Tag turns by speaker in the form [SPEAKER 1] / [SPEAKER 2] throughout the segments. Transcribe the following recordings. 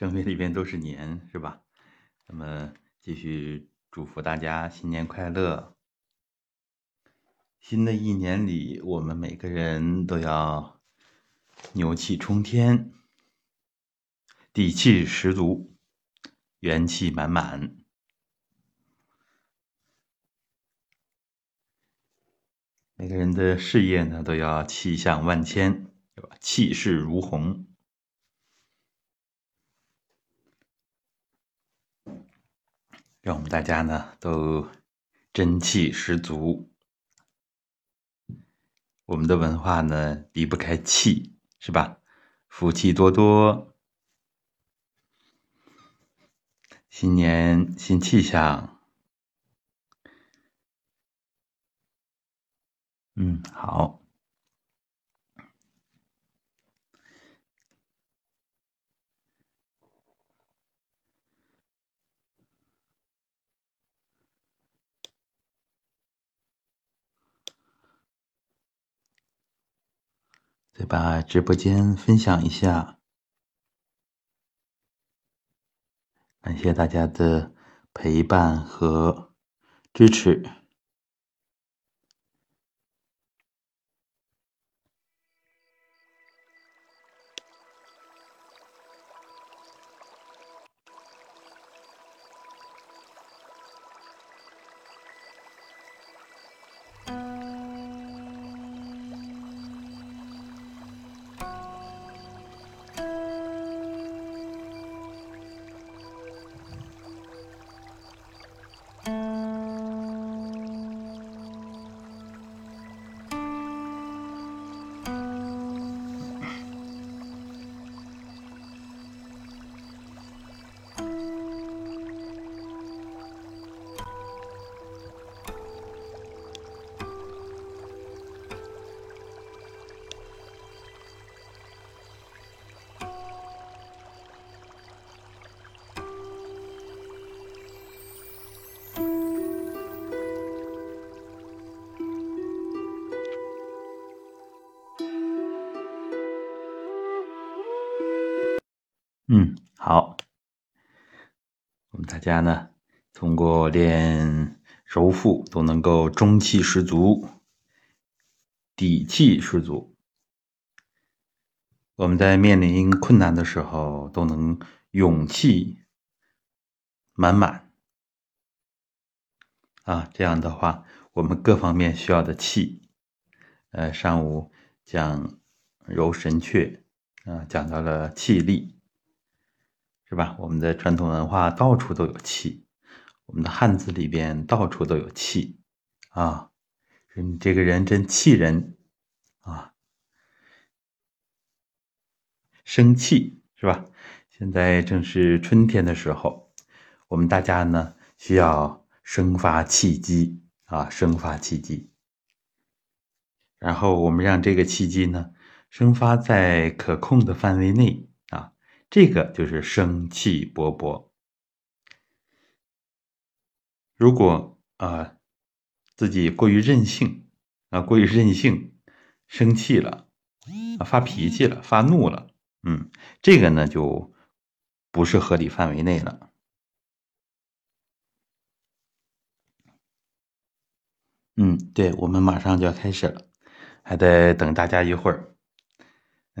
[SPEAKER 1] 正月里边都是年，是吧？那么继续祝福大家新年快乐。新的一年里，我们每个人都要牛气冲天，底气十足，元气满满。每个人的事业呢，都要气象万千，对吧？气势如虹。让我们大家呢都真气十足。我们的文化呢离不开气，是吧？福气多多，新年新气象。嗯，好。再把直播间分享一下，感谢大家的陪伴和支持。家呢，通过练揉腹，都能够中气十足，底气十足。我们在面临困难的时候，都能勇气满满。啊，这样的话，我们各方面需要的气，呃，上午讲揉神阙，啊，讲到了气力。是吧？我们的传统文化到处都有气，我们的汉字里边到处都有气啊！你这个人真气人啊！生气是吧？现在正是春天的时候，我们大家呢需要生发气机啊，生发气机。然后我们让这个气机呢生发在可控的范围内。这个就是生气勃勃。如果啊自己过于任性啊，过于任性，生气了啊，发脾气了，发怒了，嗯，这个呢就不是合理范围内了。嗯，对，我们马上就要开始了，还得等大家一会儿。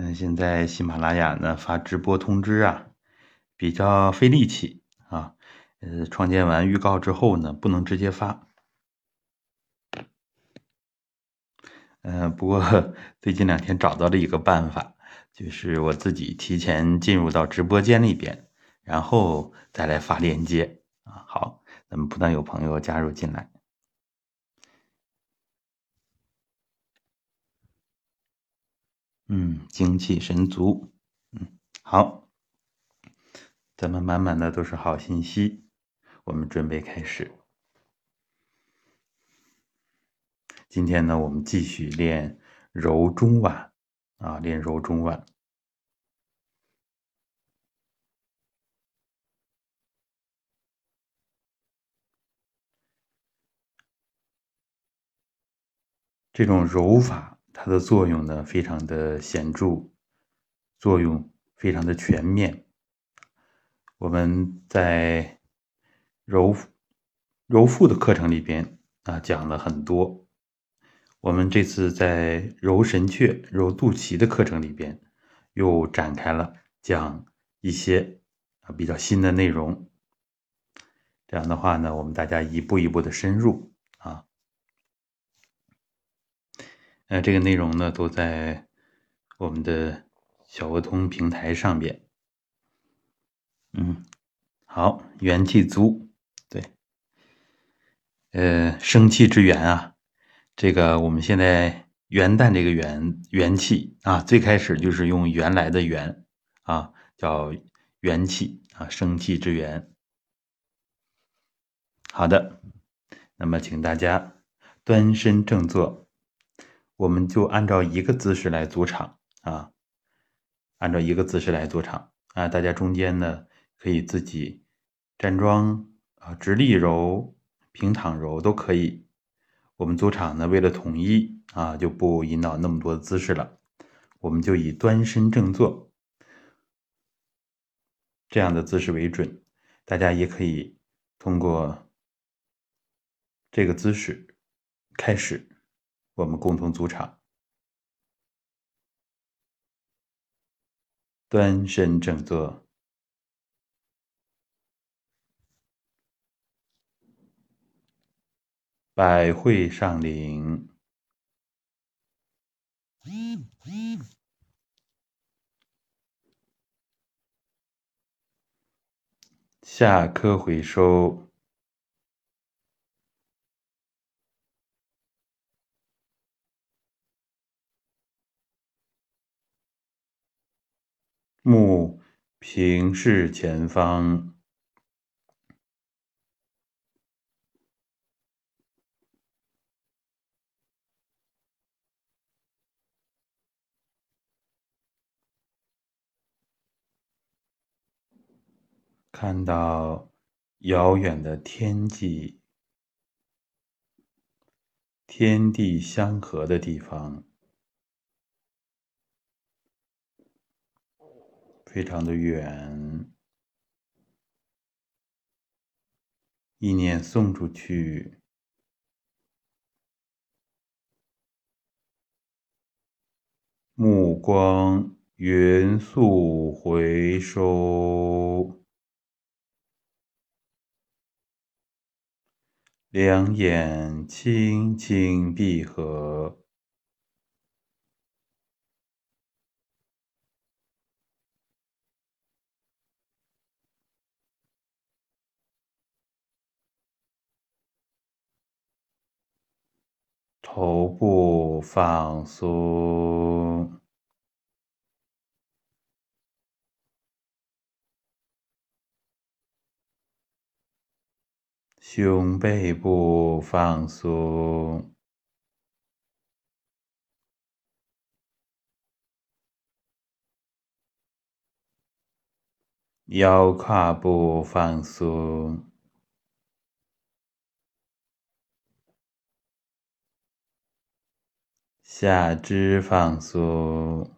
[SPEAKER 1] 嗯，现在喜马拉雅呢发直播通知啊，比较费力气啊。呃，创建完预告之后呢，不能直接发。嗯，不过最近两天找到了一个办法，就是我自己提前进入到直播间里边，然后再来发链接啊。好，咱们不断有朋友加入进来。嗯，精气神足。嗯，好，咱们满满的都是好信息，我们准备开始。今天呢，我们继续练揉中脘啊，练揉中脘。这种揉法。它的作用呢，非常的显著，作用非常的全面，我们在揉揉腹的课程里边啊讲了很多，我们这次在揉神阙、揉肚脐的课程里边又展开了讲一些啊比较新的内容。这样的话呢，我们大家一步一步的深入啊。那这个内容呢，都在我们的小鹅通平台上边。嗯，好，元气足，对，呃，生气之源啊，这个我们现在元旦这个元元气啊，最开始就是用原来的元啊，叫元气啊，生气之源。好的，那么请大家端身正坐，我们就按照一个姿势来组场啊，按照一个姿势来组场啊，大家中间呢。可以自己站桩啊，直立揉、平躺揉都可以。我们组场呢，为了统一啊，就不引导那么多姿势了，我们就以端身正坐这样的姿势为准。大家也可以通过这个姿势开始，我们共同组场，端身正坐。百会上领，下髁回收，目平视前方。看到遥远的天际，天地相合的地方，非常的远。意念送出去，目光匀速回收。两眼轻轻闭合，头部放松。胸背部放松，腰胯部放松，下肢放松。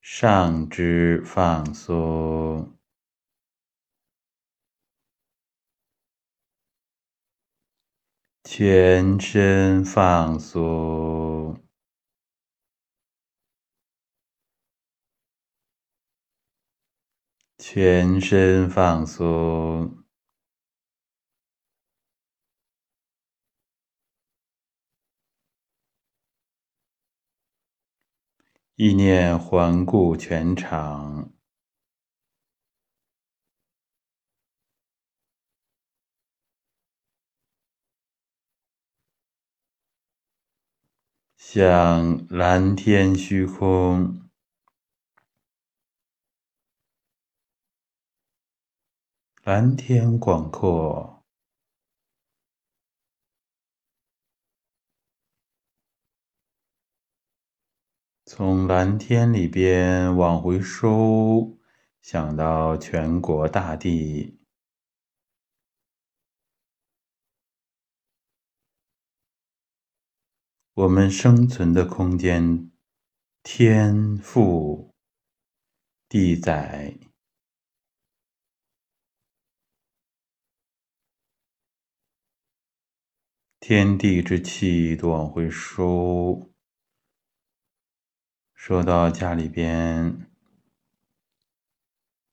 [SPEAKER 1] 上肢放松，全身放松，全身放松。意念环顾全场，像蓝天虚空，蓝天广阔。从蓝天里边往回收，想到全国大地，我们生存的空间天赋，地载，天地之气都往回收，收到家里边，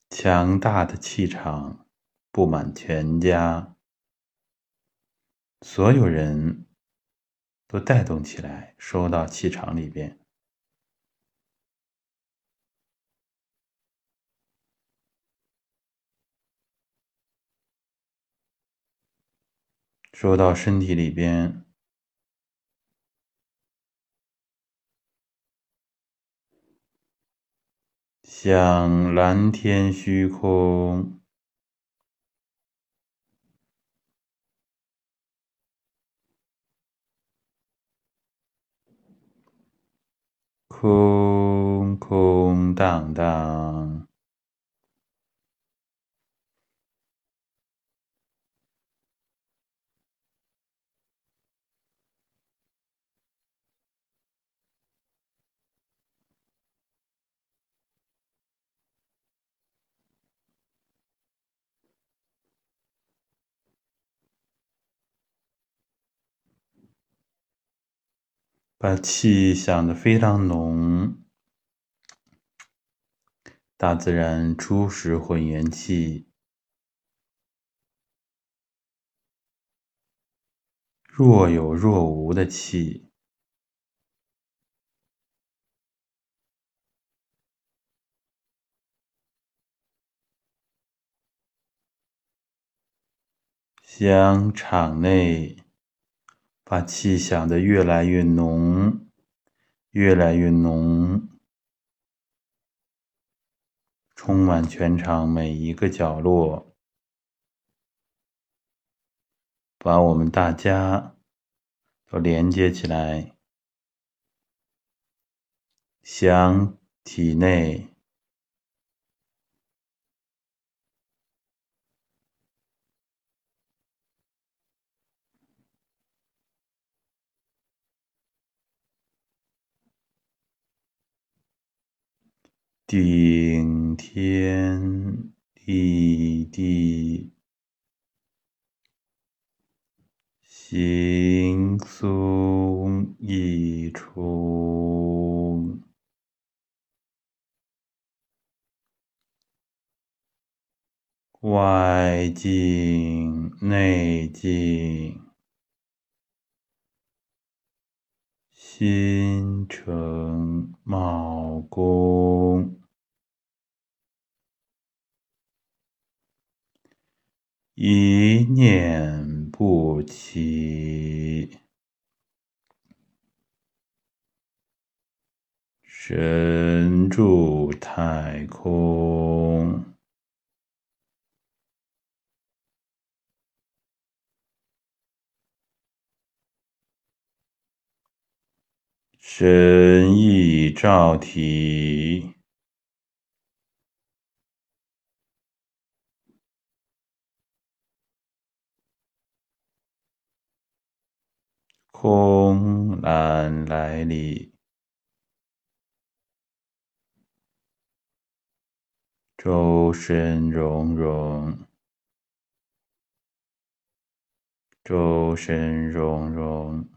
[SPEAKER 1] 强大的气场布满全家。所有人都带动起来，收到气场里边，收到身体里边，像蓝天虚空。空空荡荡，把气想得非常浓。大自然初始混元气，若有若无的气，将场内。把气想得越来越浓，越来越浓，充满全场每一个角落，把我们大家都连接起来，想体内。顶天立地，行松一冲，外静内静。心诚卯宫，一念不起，神住太空。神意照体，空难来历，周身融融，周身融融。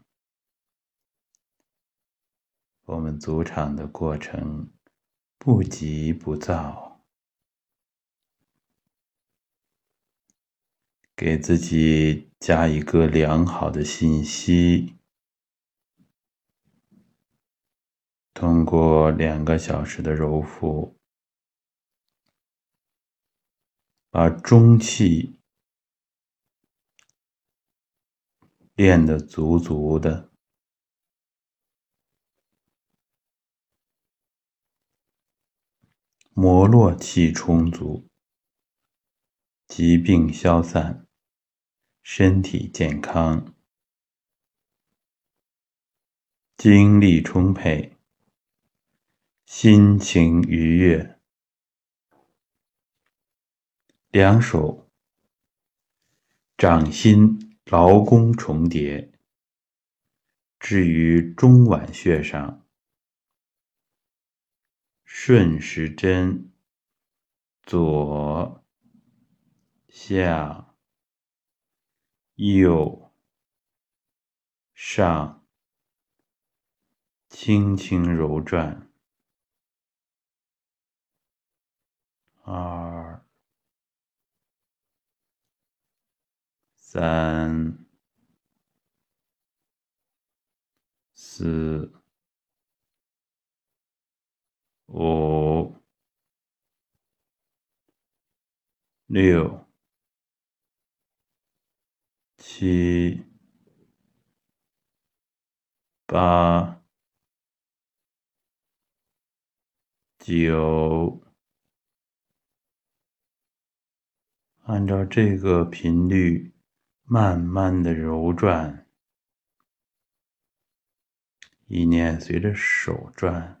[SPEAKER 1] 我们组场的过程不急不躁，给自己加一个良好的信息。通过两个小时的揉腹，把中气练得足足的。摩络气充足，疾病消散，身体健康，精力充沛，心情愉悦。两手掌心劳宫重叠，置于中脘穴上。顺时针，左下右上，轻轻揉转。二、三、四。五、六、七、八、九，按照这个频率慢慢的揉转，意念随着手转。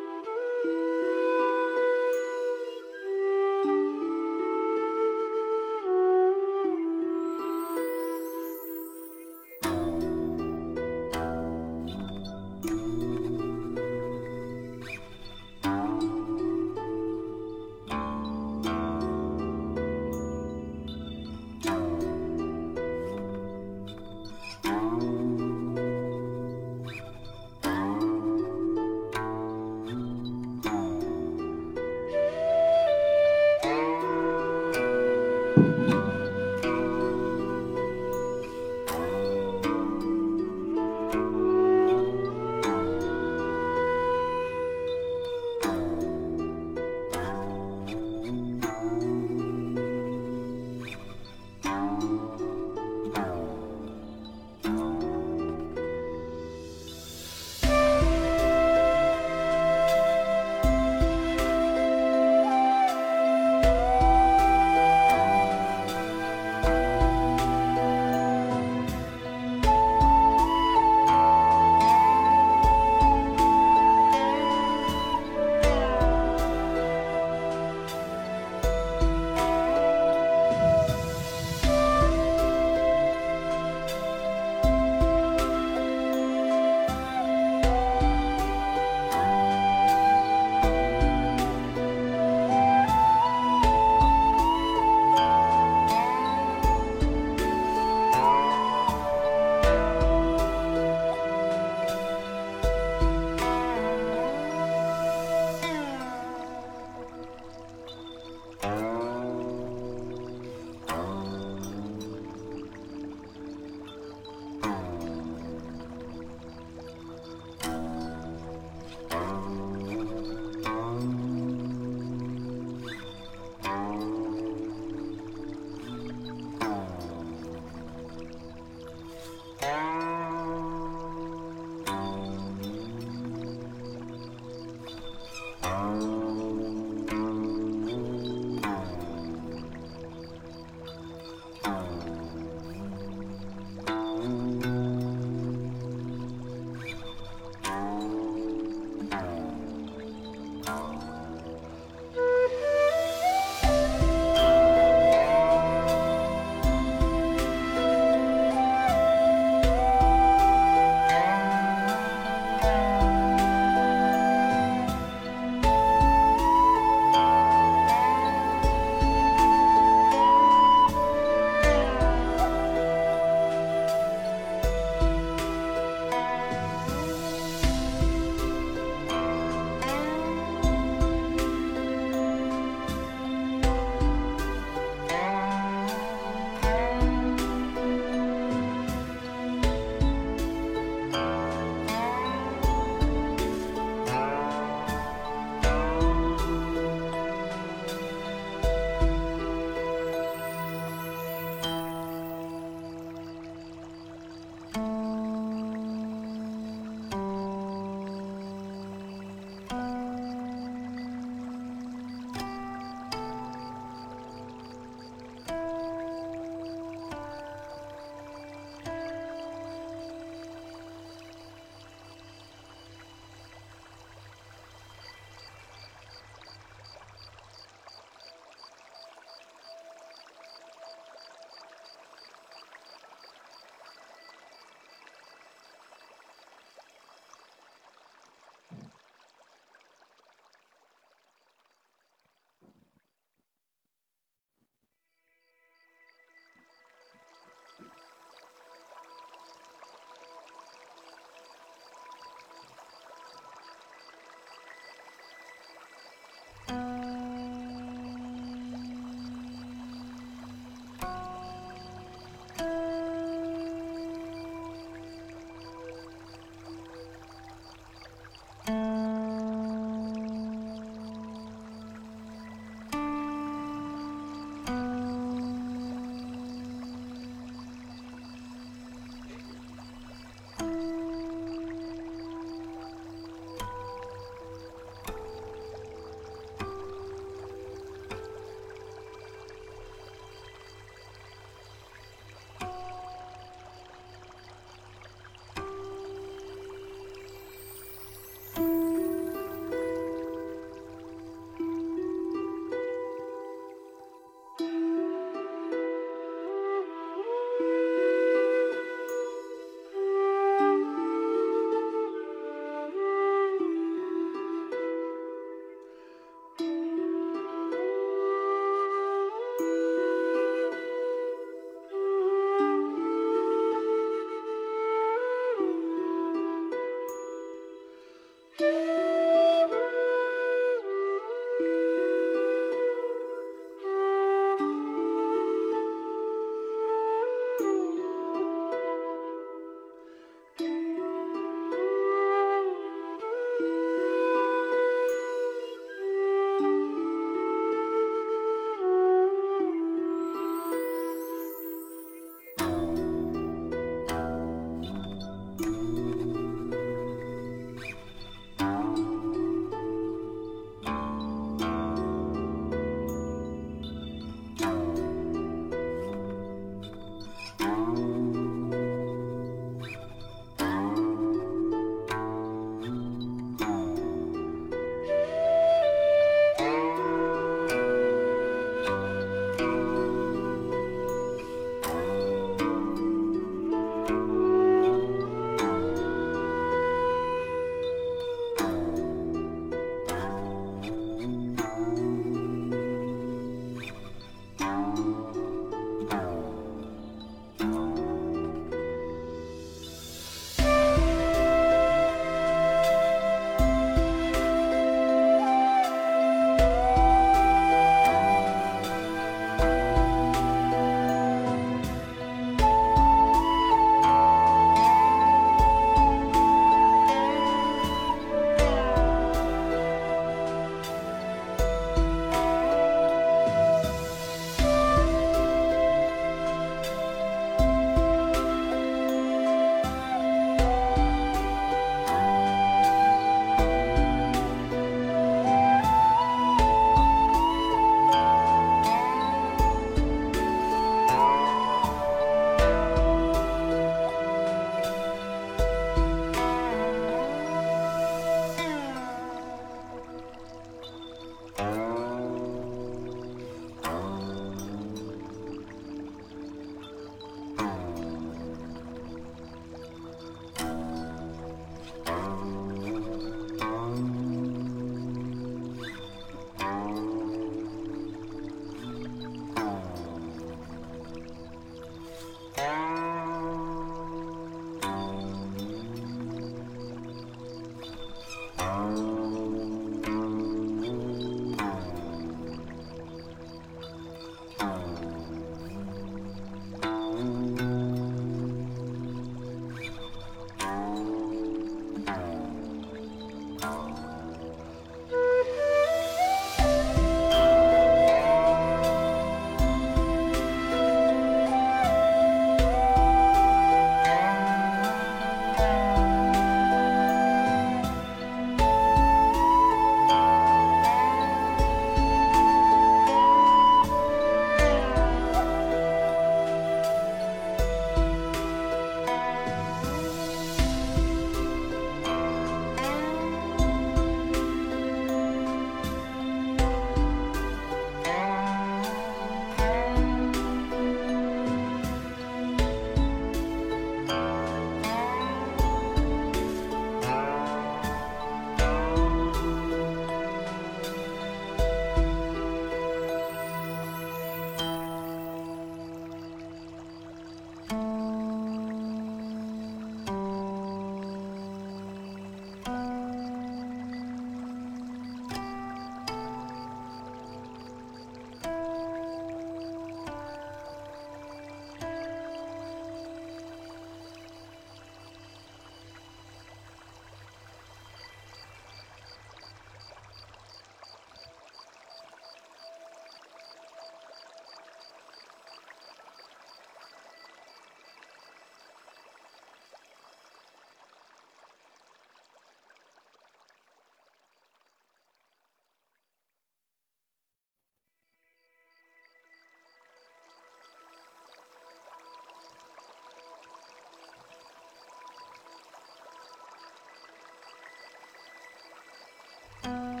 [SPEAKER 1] 松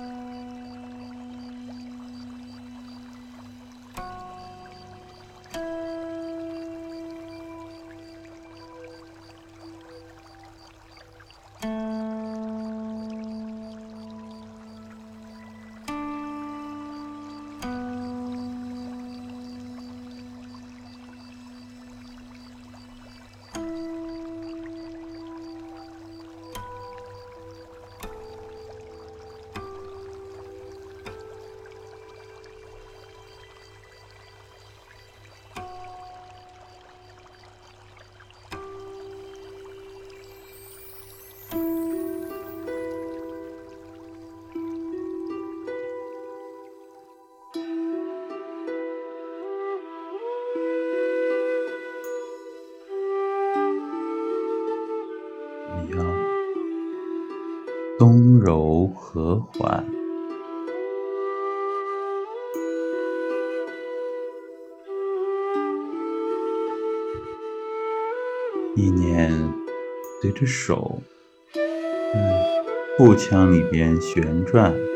[SPEAKER 1] 柔和缓，意念随着手在腹腔里边旋转。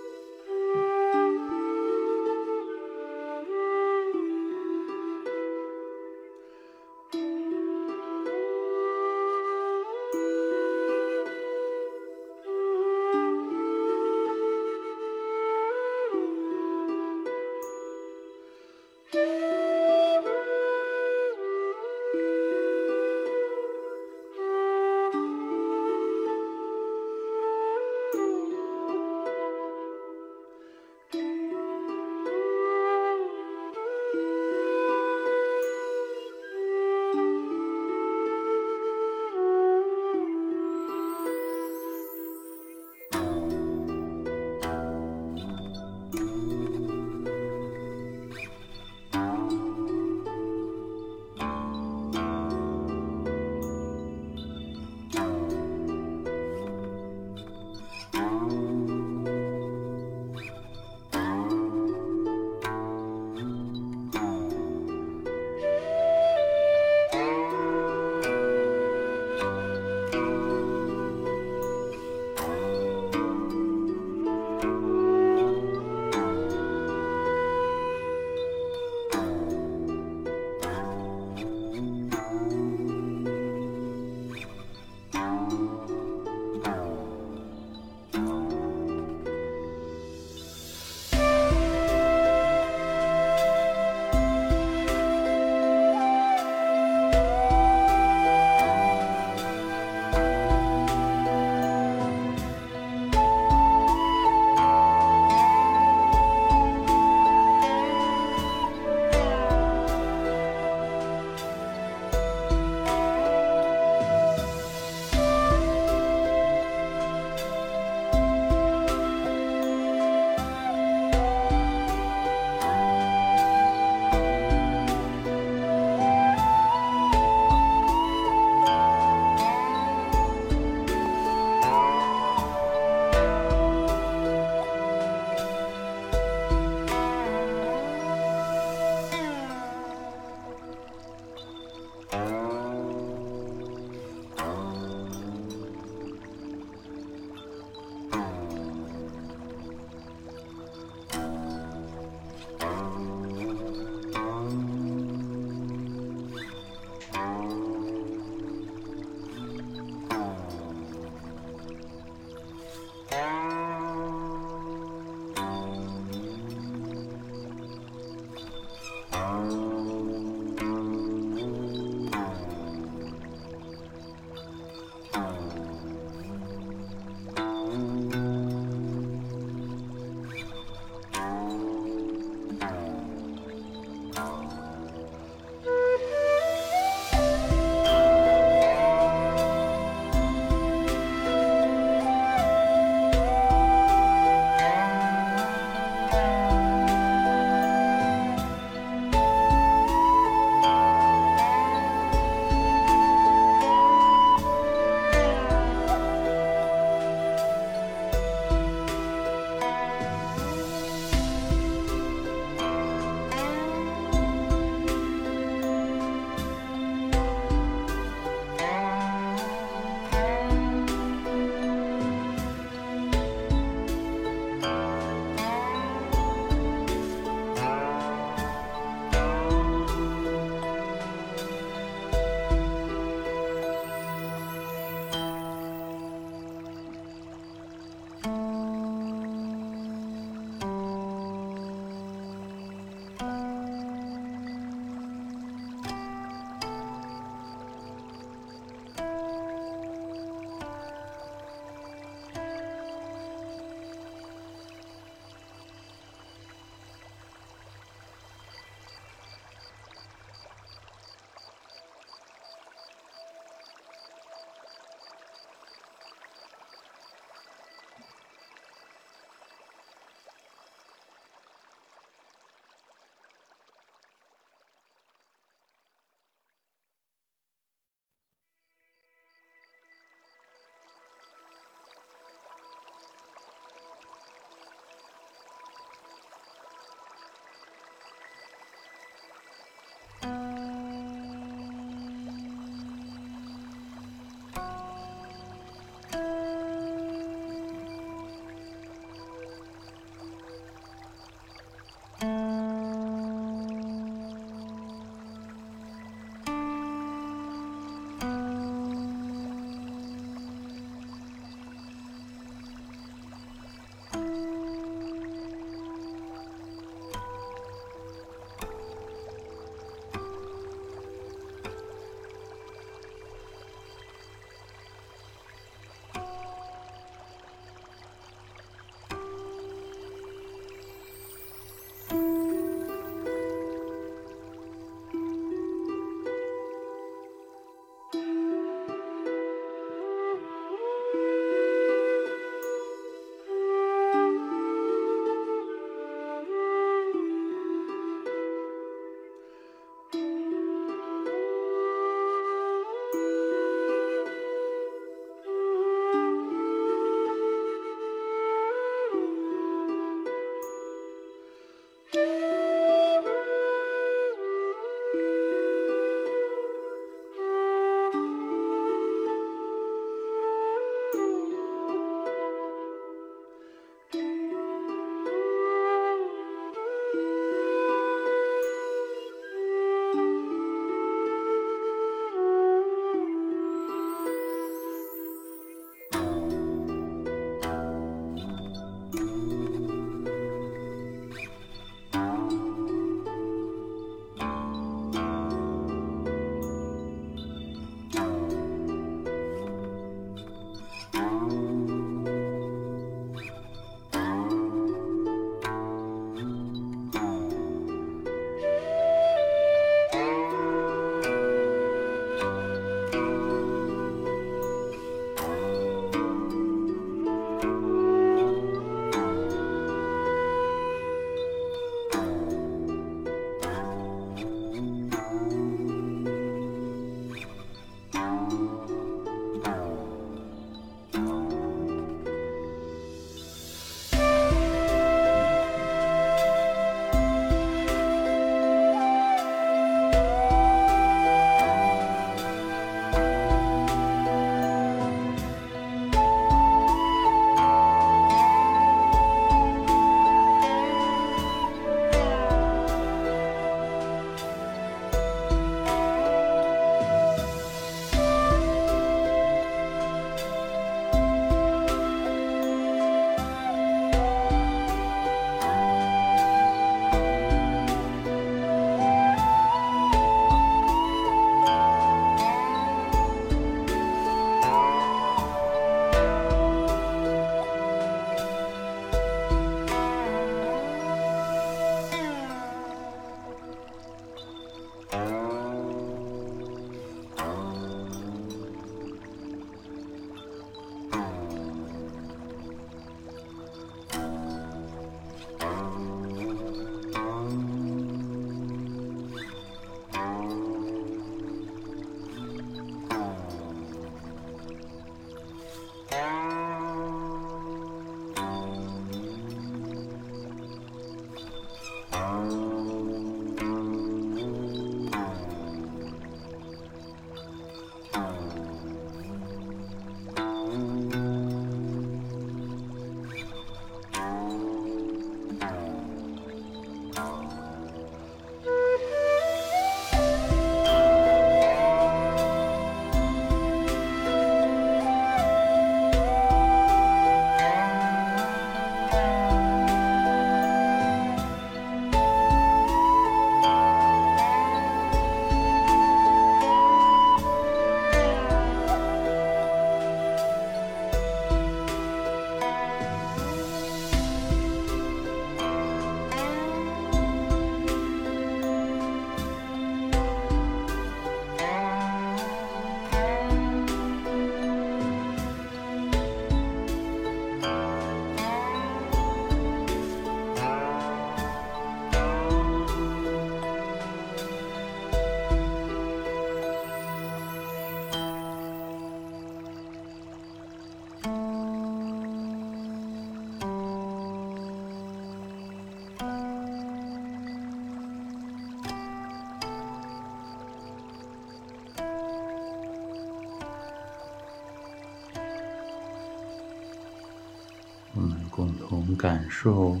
[SPEAKER 1] 感受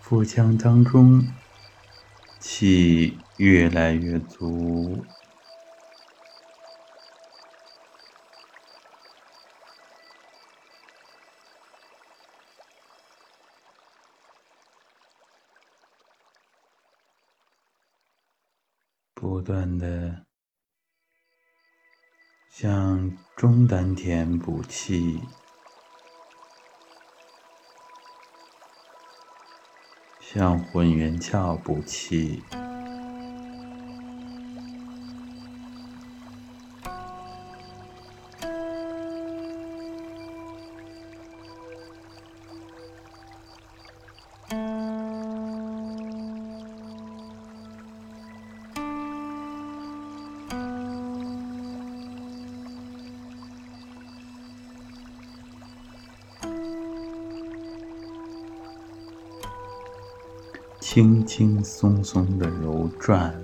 [SPEAKER 1] 腹腔当中气越来越足，不断的向中丹田补气。向混元窍补气。轻轻松松的揉转。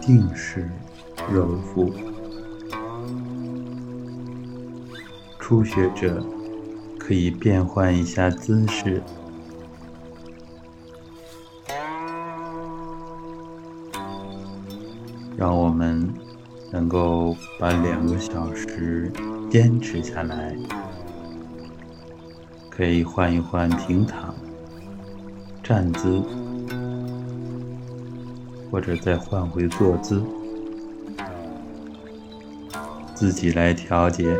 [SPEAKER 1] 定势，揉腹。初学者可以变换一下姿势，让我们能够把两个小时坚持下来。可以换一换平躺、站姿，或者再换回坐姿，自己来调节。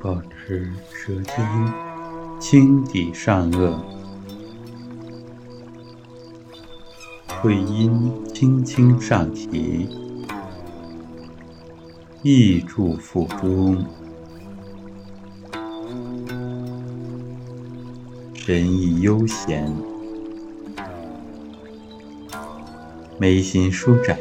[SPEAKER 1] 保持舌尖轻抵上颚，会阴轻轻上提，意住腹中，神意悠闲，眉心舒展。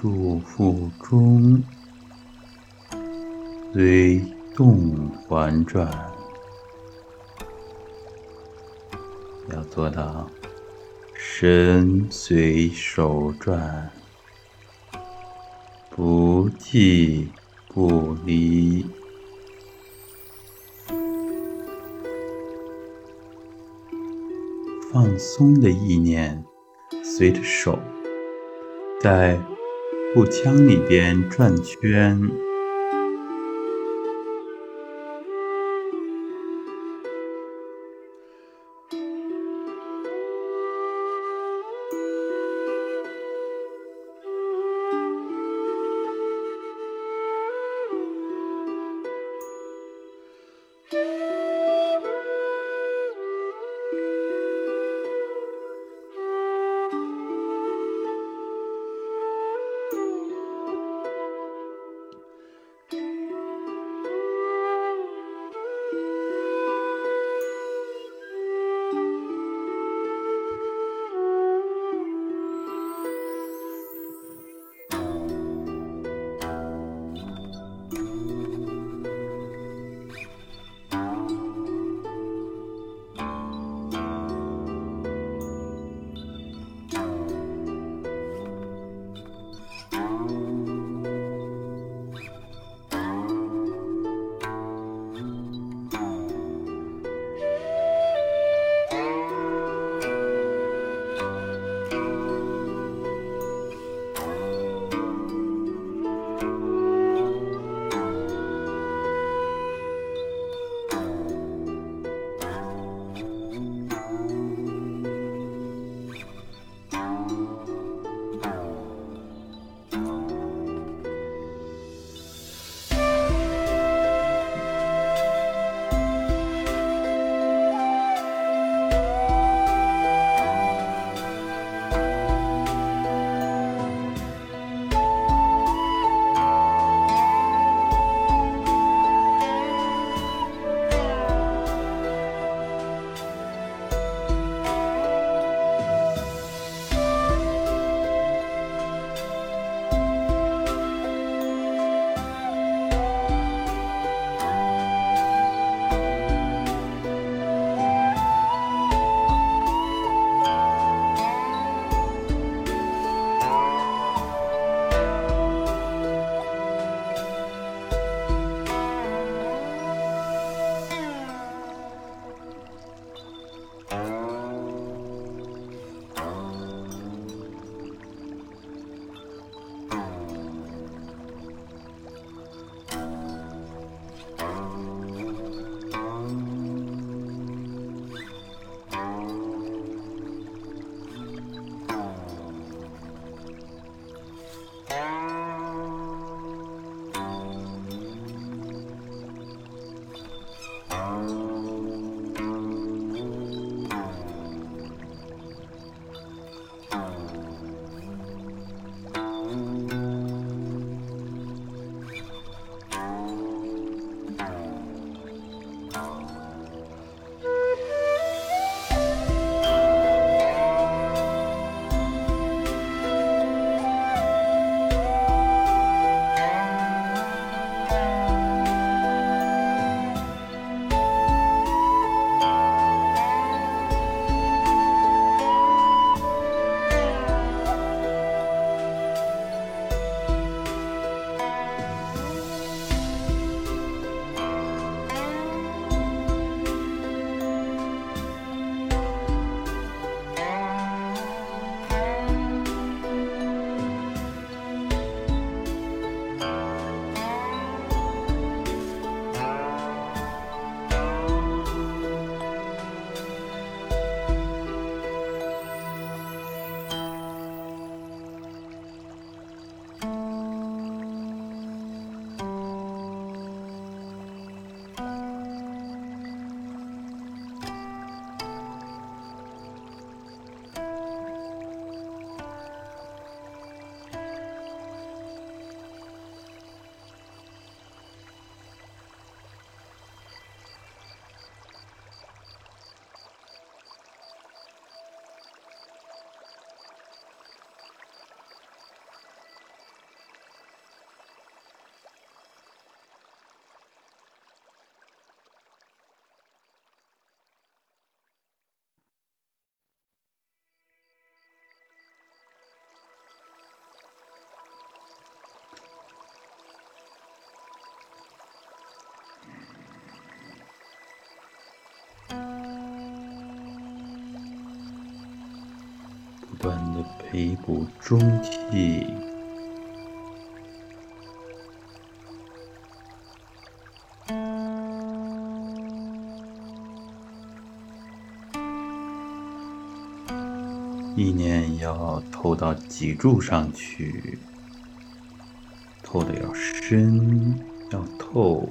[SPEAKER 1] 祝福中随动环转，要做到身随手转，不即不离。放松的意念随着手。在腹腔里边转圈。短的背部中气。意念要透到脊柱上去，透的要深，要透。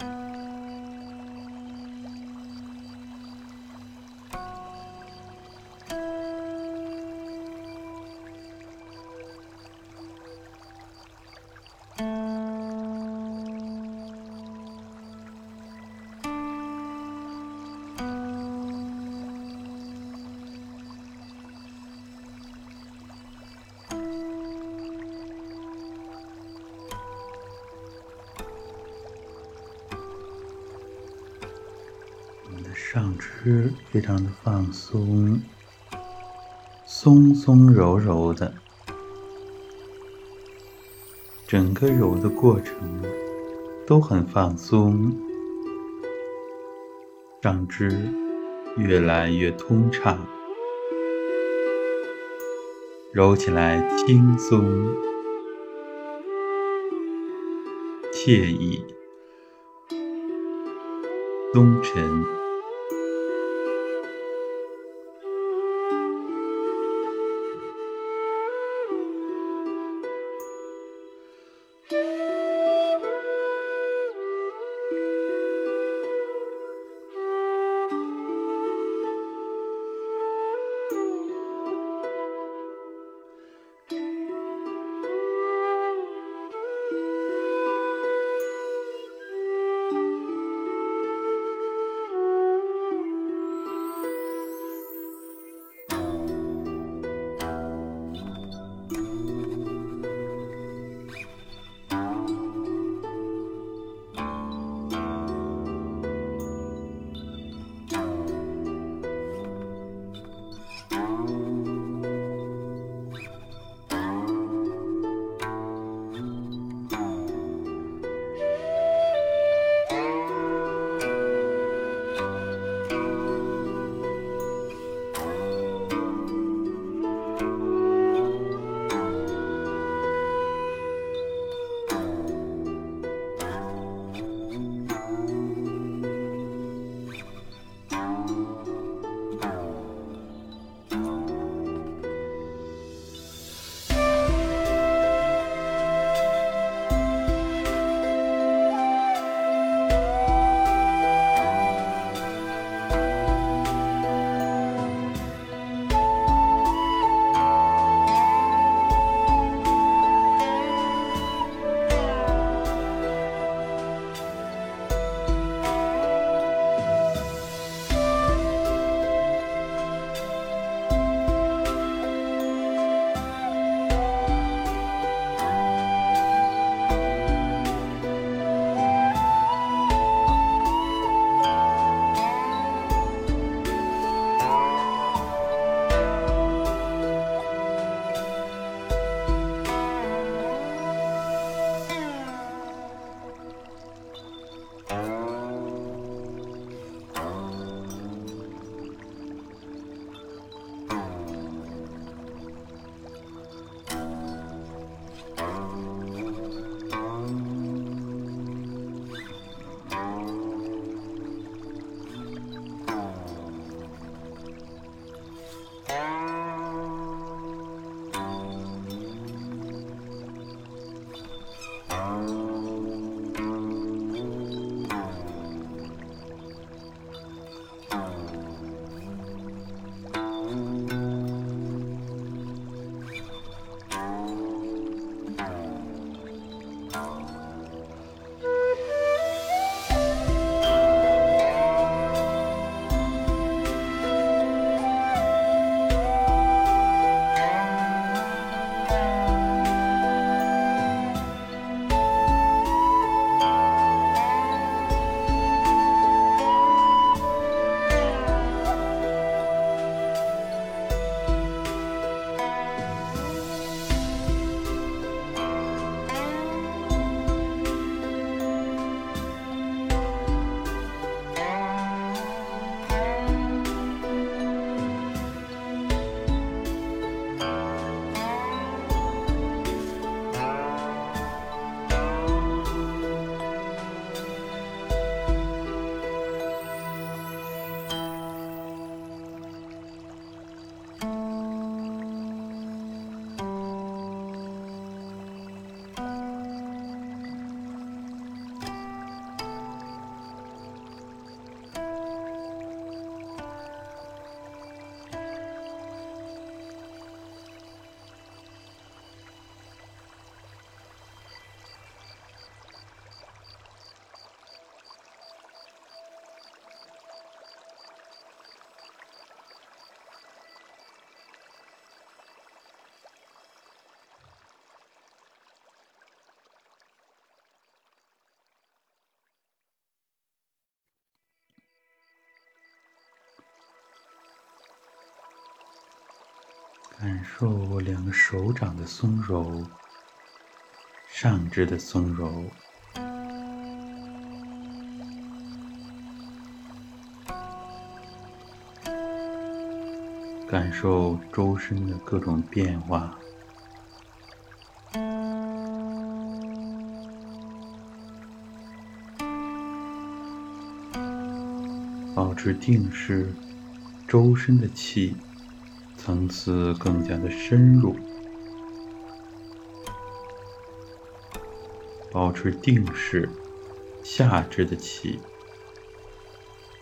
[SPEAKER 1] Música 上肢非常的放松，松松柔柔的，整个揉的过程都很放松，上肢越来越通畅，揉起来轻松惬意。东沉。感受两个手掌的松柔，上肢的松柔。感受周身的各种变化，保持定势，周身的气层次更加的深入。保持定势，下肢的气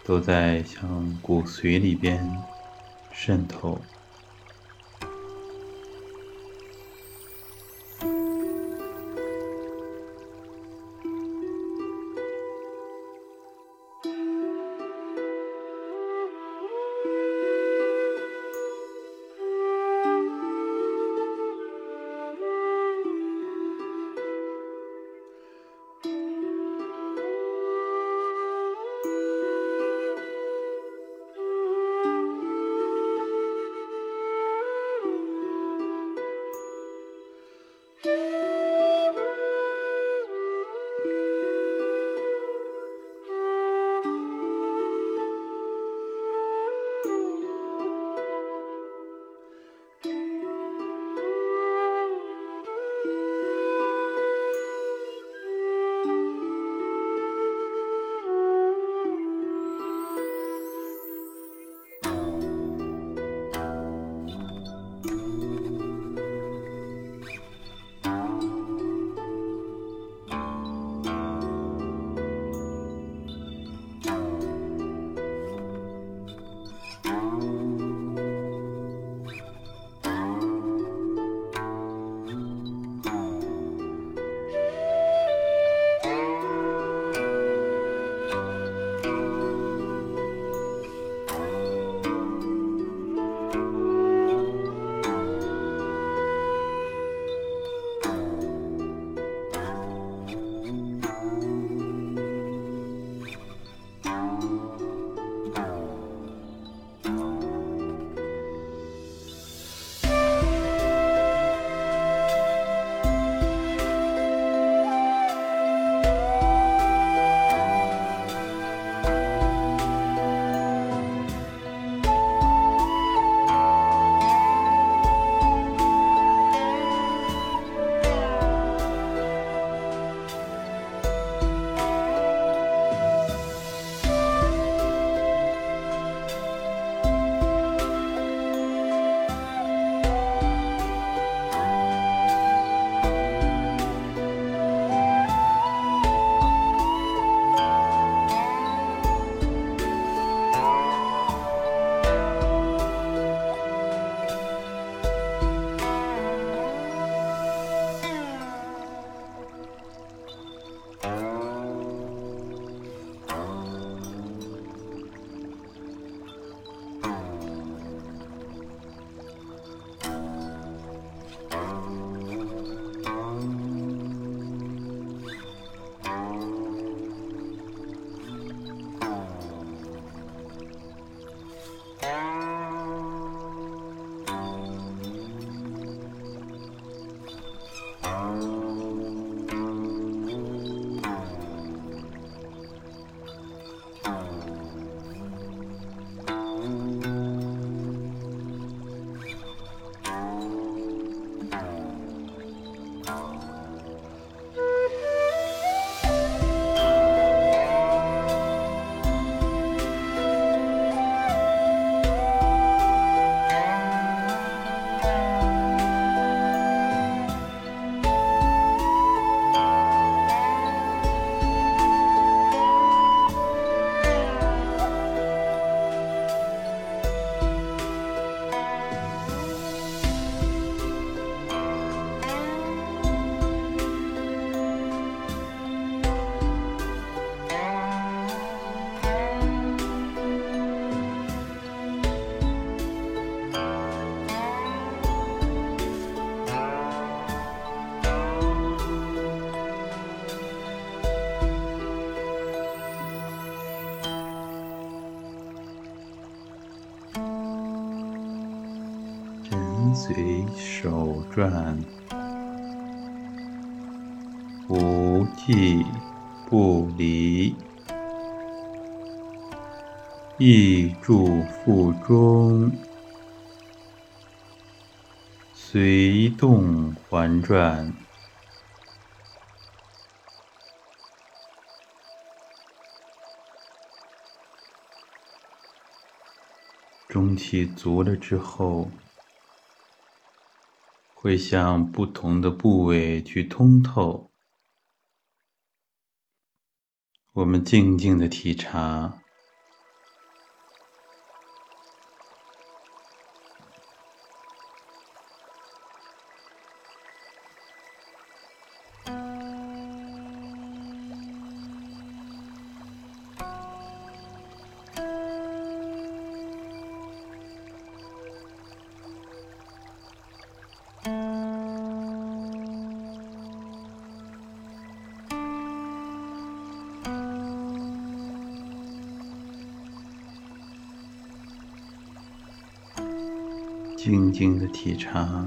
[SPEAKER 1] 都在向骨髓里边。渗透。转，无迹不离。意住腹中，随动环转。中气足了之后，会向不同的部位去通透。我们静静的体察。体察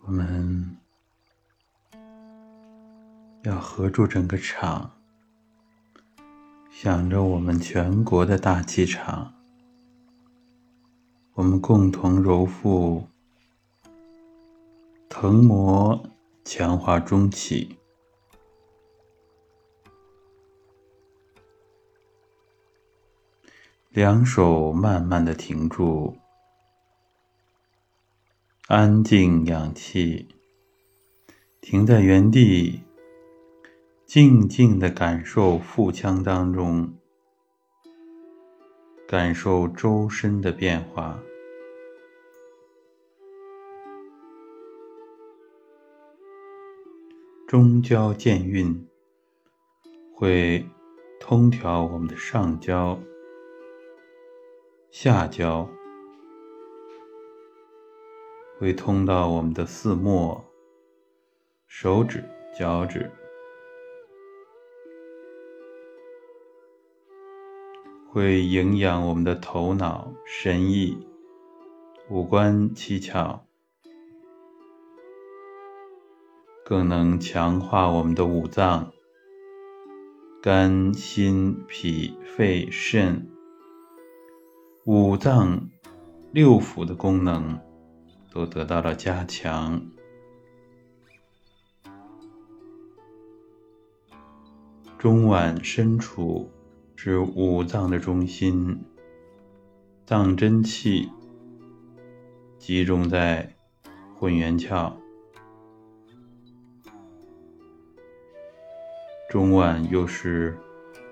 [SPEAKER 1] 我们要合住整个场想着我们全国的大气场。我们共同揉腹腾膜强化中气。两手慢慢的停住，安静养气，停在原地，静静的感受腹腔当中，感受周身的变化，中焦健运，会通调我们的上焦。下焦。会通到我们的四末、手指、脚趾，会营养我们的头脑、神意、五官、七窍，更能强化我们的五脏：肝、心、脾、肺、肾。五脏六腑的功能都得到了加强。中脘深处是五脏的中心，脏真气集中在混元窍。中脘又是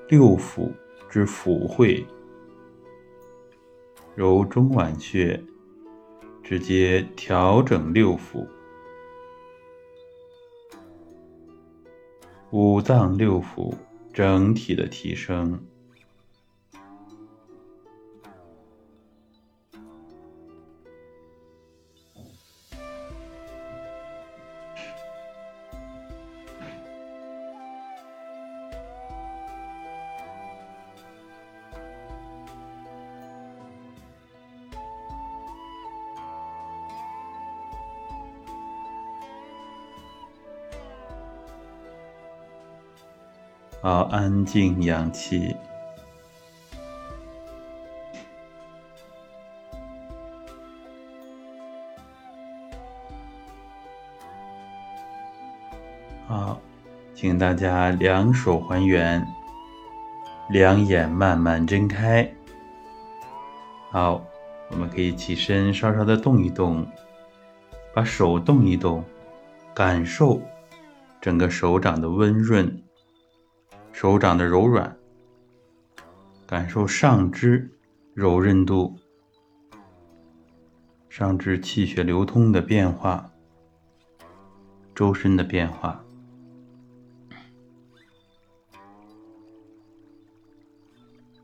[SPEAKER 1] 六腑之腑会。揉中脘穴，直接调整六腑、五脏六腑整体的提升。安静氧气。好，请大家两手还原，两眼慢慢睁开。好，我们可以起身，稍稍的动一动，把手动一动，感受整个手掌的温润。手掌的柔软，感受上肢柔韧度，上肢气血流通的变化，周身的变化。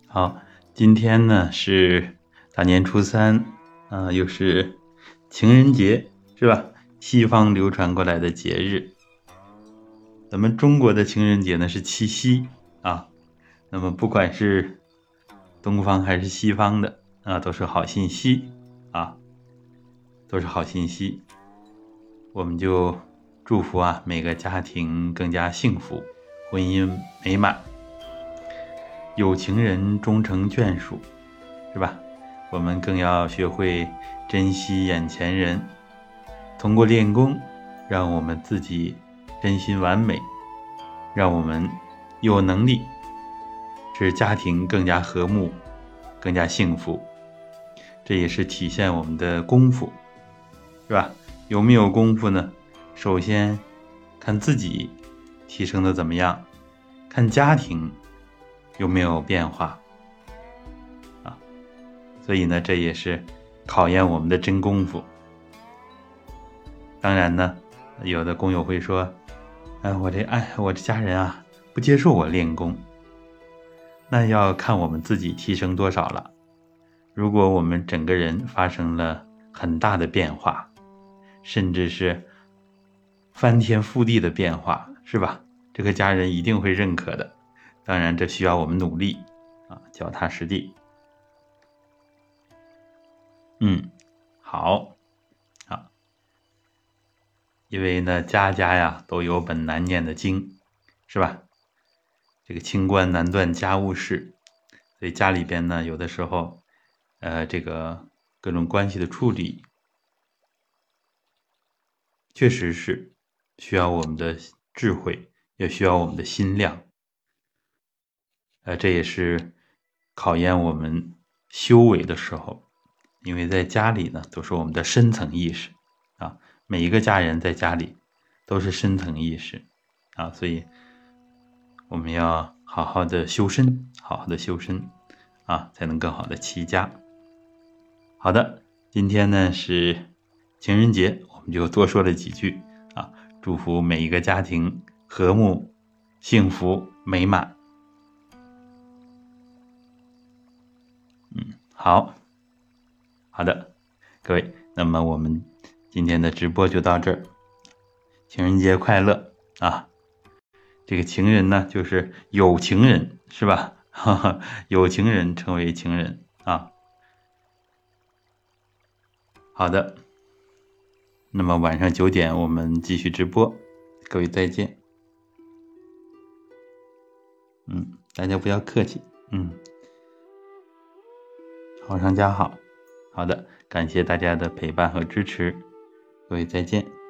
[SPEAKER 1] 好，今天呢是大年初三，啊，又是情人节，是吧？西方流传过来的节日。咱们中国的情人节呢是七夕啊，那么不管是东方还是西方的啊，都是好信息啊，都是好信息。我们就祝福啊，每个家庭更加幸福，婚姻美满，有情人终成眷属，是吧？我们更要学会珍惜眼前人，通过练功，让我们自己。身心完美，让我们有能力使家庭更加和睦、更加幸福。这也是体现我们的功夫，是吧？有没有功夫呢？首先看自己提升的怎么样，看家庭有没有变化啊。所以呢，这也是考验我们的真功夫。当然呢，有的工友会说。哎，我这哎，我这家人啊，不接受我练功。那要看我们自己提升多少了。如果我们整个人发生了很大的变化，甚至是翻天覆地的变化，是吧？这个家人一定会认可的。当然，这需要我们努力啊，脚踏实地。嗯，好。因为呢，家家呀都有本难念的经是吧？这个清官难断家务事，所以家里边呢，有的时候，呃，这个各种关系的处理，确实是需要我们的智慧，也需要我们的心量。呃，这也是考验我们修为的时候，因为在家里呢，都是我们的深层意识，每一个家人在家里都是深层意识啊，所以。我们要好好的修身，好好的修身，啊，才能更好的齐家。好的，今天呢是情人节，我们就多说了几句啊，祝福每一个家庭和睦、幸福、美满。嗯，好，好的，各位，那么我们今天的直播就到这儿，情人节快乐啊！这个情人呢，就是有情人，是吧？哈哈，有情人成为情人啊。好的，那么晚上九点我们继续直播，各位再见。嗯，大家不要客气，嗯，好上加好。好的，感谢大家的陪伴和支持，各位再见。